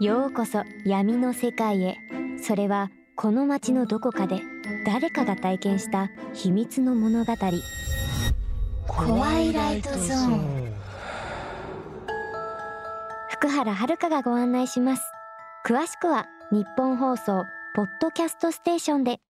ようこそ闇の世界へ。それはこの街のどこかで誰かが体験した秘密の物語。怖いライトゾーン。福原遥がご案内します。詳しくは日本放送ポッドキャストステーションで。